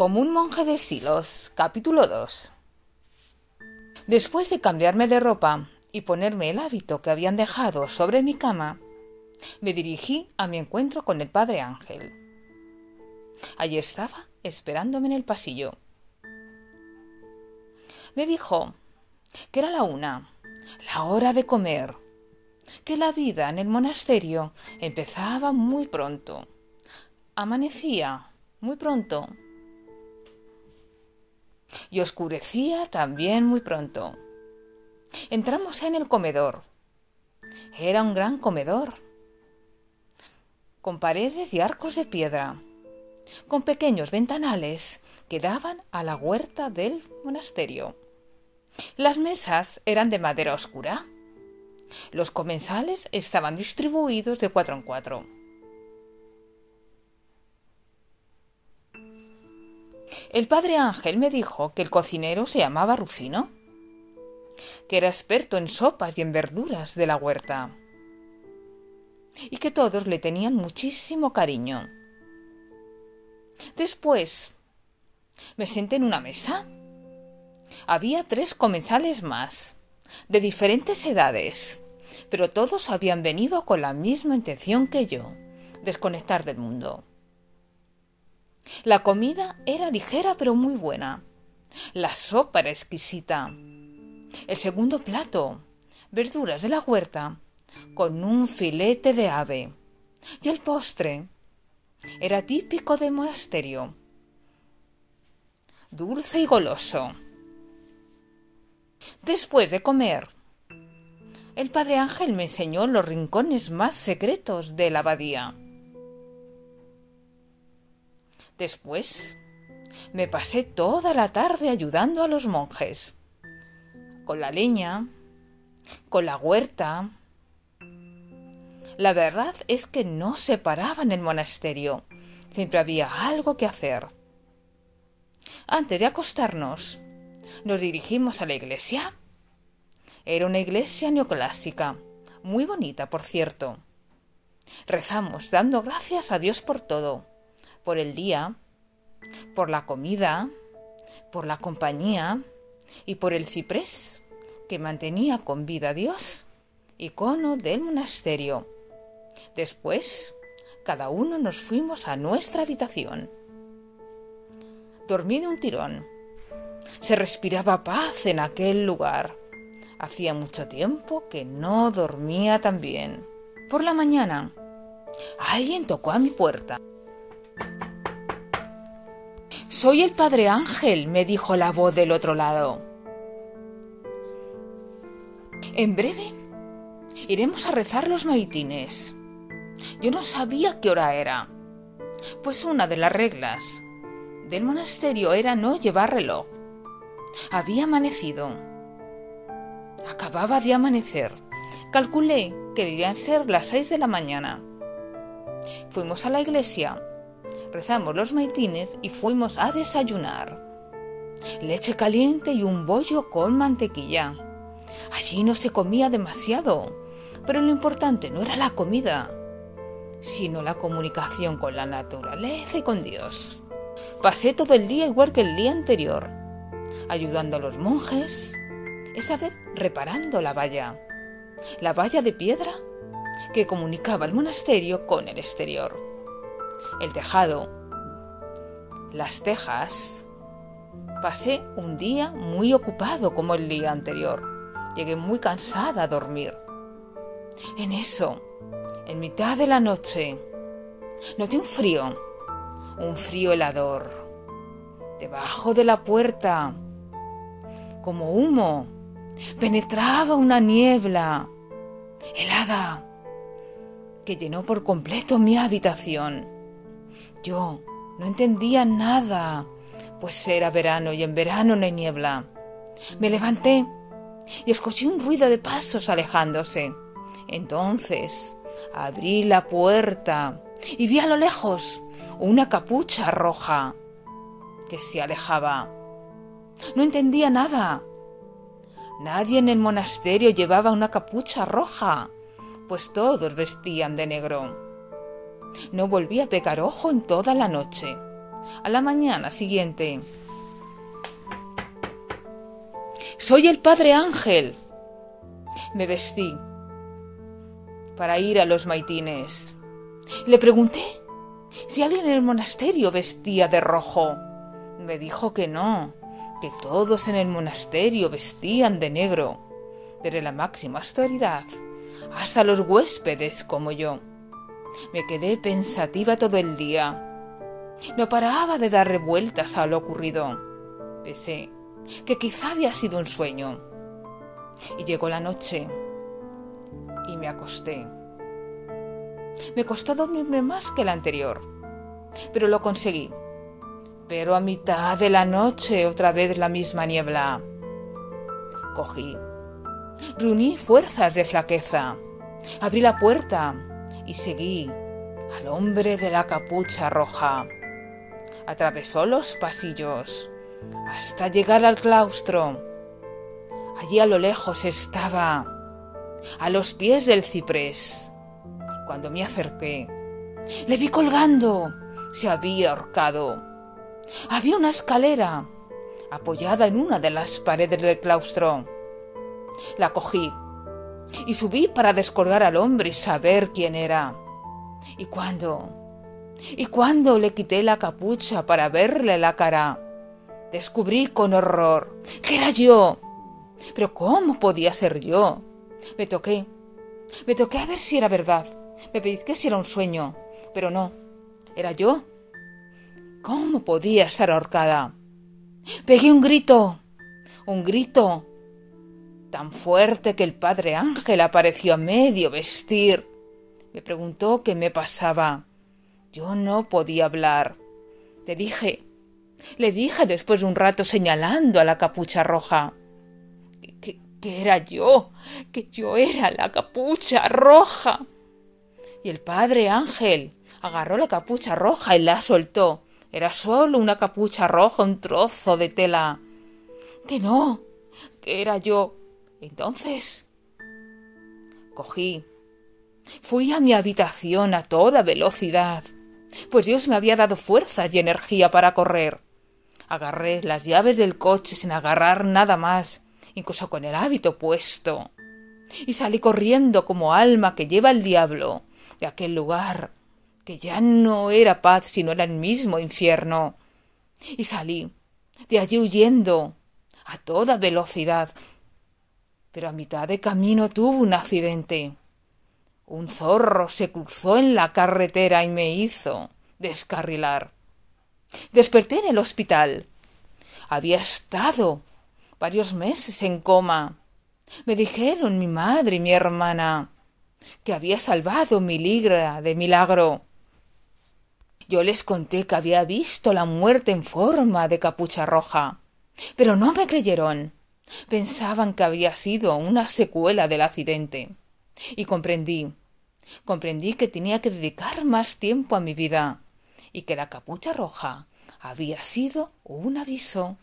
Como un monje de Silos, capítulo 2. Después de cambiarme de ropa y ponerme el hábito que habían dejado sobre mi cama, me dirigí a mi encuentro con el padre Ángel. Allí estaba, esperándome en el pasillo. Me dijo que era la una, la hora de comer, que la vida en el monasterio empezaba muy pronto, amanecía muy pronto y oscurecía también muy pronto. Entramos en el comedor. Era un gran comedor, con paredes y arcos de piedra, con pequeños ventanales que daban a la huerta del monasterio. Las mesas eran de madera oscura. Los comensales estaban distribuidos de cuatro en cuatro. El padre Ángel me dijo que el cocinero se llamaba Rufino, que era experto en sopas y en verduras de la huerta, y que todos le tenían muchísimo cariño. Después me senté en una mesa. Había tres comensales más, de diferentes edades, pero todos habían venido con la misma intención que yo, desconectar del mundo. La comida era ligera pero muy buena. La sopa era exquisita. El segundo plato, verduras de la huerta, con un filete de ave. Y el postre era típico de monasterio, dulce y goloso. Después de comer, el padre Ángel me enseñó los rincones más secretos de la abadía. Después me pasé toda la tarde ayudando a los monjes, con la leña, con la huerta. La verdad es que no se paraba en el monasterio, siempre había algo que hacer. Antes de acostarnos, nos dirigimos a la iglesia. Era una iglesia neoclásica, muy bonita, por cierto. Rezamos dando gracias a Dios por todo por el día, por la comida, por la compañía y por el ciprés que mantenía con vida a Dios, icono del monasterio. Después, cada uno nos fuimos a nuestra habitación. Dormí de un tirón. Se respiraba paz en aquel lugar. Hacía mucho tiempo que no dormía tan bien. Por la mañana, alguien tocó a mi puerta. Soy el padre Ángel, me dijo la voz del otro lado. En breve iremos a rezar los maitines. Yo no sabía qué hora era, pues una de las reglas del monasterio era no llevar reloj. Había amanecido. Acababa de amanecer. Calculé que debían ser las seis de la mañana. Fuimos a la iglesia rezamos los maitines y fuimos a desayunar. Leche caliente y un bollo con mantequilla. Allí no se comía demasiado, pero lo importante no era la comida, sino la comunicación con la naturaleza y con Dios. Pasé todo el día igual que el día anterior, ayudando a los monjes, esa vez reparando la valla, la valla de piedra que comunicaba el monasterio con el exterior el tejado, las tejas. Pasé un día muy ocupado como el día anterior. Llegué muy cansada a dormir. En eso, en mitad de la noche, noté un frío, un frío helador, debajo de la puerta, como humo, penetraba una niebla helada que llenó por completo mi habitación. Yo no entendía nada, pues era verano y en verano no hay niebla. Me levanté y escuché un ruido de pasos alejándose. Entonces abrí la puerta y vi a lo lejos una capucha roja que se alejaba. No entendía nada. Nadie en el monasterio llevaba una capucha roja, pues todos vestían de negro. No volví a pegar ojo en toda la noche. A la mañana siguiente. Soy el Padre Ángel. Me vestí para ir a los maitines. Le pregunté si alguien en el monasterio vestía de rojo. Me dijo que no, que todos en el monasterio vestían de negro, desde la máxima autoridad hasta los huéspedes como yo. Me quedé pensativa todo el día. No paraba de dar revueltas a lo ocurrido. Pensé que quizá había sido un sueño. Y llegó la noche y me acosté. Me costó dormirme más que la anterior, pero lo conseguí. Pero a mitad de la noche otra vez la misma niebla. Cogí. Reuní fuerzas de flaqueza. Abrí la puerta y seguí al hombre de la capucha roja. Atravesó los pasillos hasta llegar al claustro. Allí a lo lejos estaba, a los pies del ciprés. Cuando me acerqué, le vi colgando. Se había ahorcado. Había una escalera apoyada en una de las paredes del claustro. La cogí y subí para descolgar al hombre y saber quién era. Y cuando... Y cuando le quité la capucha para verle la cara, descubrí con horror que era yo. Pero ¿cómo podía ser yo? Me toqué. Me toqué a ver si era verdad. Me que si era un sueño. Pero no. Era yo. ¿Cómo podía estar ahorcada? Pegué un grito. Un grito tan fuerte que el padre Ángel apareció a medio vestir. Me preguntó qué me pasaba. Yo no podía hablar. Le dije, le dije después de un rato señalando a la capucha roja, que, que era yo, que yo era la capucha roja. Y el padre Ángel agarró la capucha roja y la soltó. Era solo una capucha roja, un trozo de tela. Que no, que era yo, entonces cogí, fui a mi habitación a toda velocidad, pues Dios me había dado fuerzas y energía para correr. Agarré las llaves del coche sin agarrar nada más, incluso con el hábito puesto, y salí corriendo como alma que lleva el diablo de aquel lugar, que ya no era paz sino era el mismo infierno. Y salí de allí huyendo a toda velocidad, pero a mitad de camino tuvo un accidente. Un zorro se cruzó en la carretera y me hizo descarrilar. Desperté en el hospital. Había estado varios meses en coma. Me dijeron mi madre y mi hermana que había salvado mi ligra de milagro. Yo les conté que había visto la muerte en forma de capucha roja, pero no me creyeron. Pensaban que había sido una secuela del accidente. Y comprendí, comprendí que tenía que dedicar más tiempo a mi vida y que la capucha roja había sido un aviso.